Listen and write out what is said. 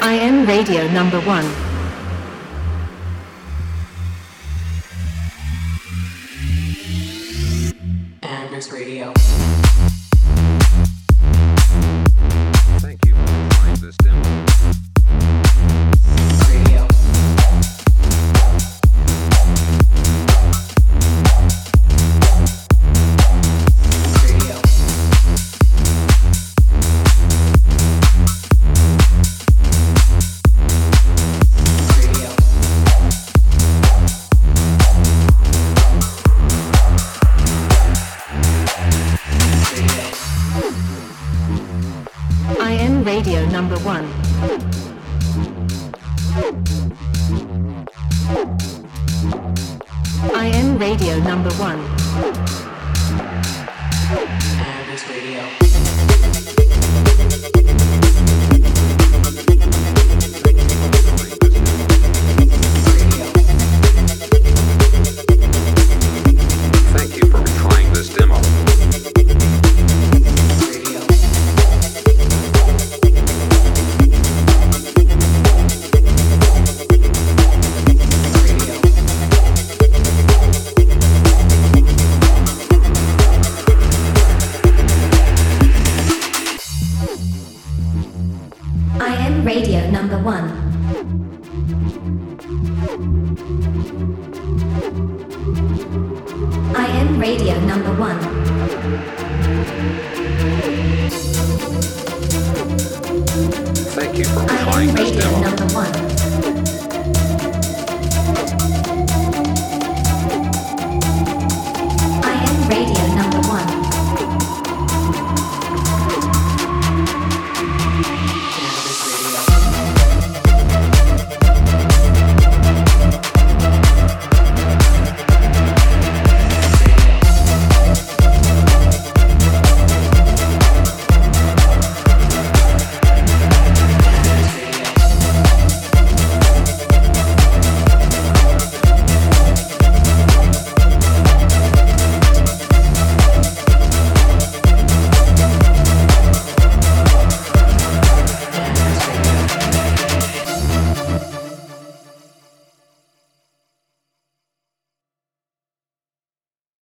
I am radio number one. Amber's Radio. Radio number one. I am radio number one. Radio. Radio. Radio number one. I am radio number one.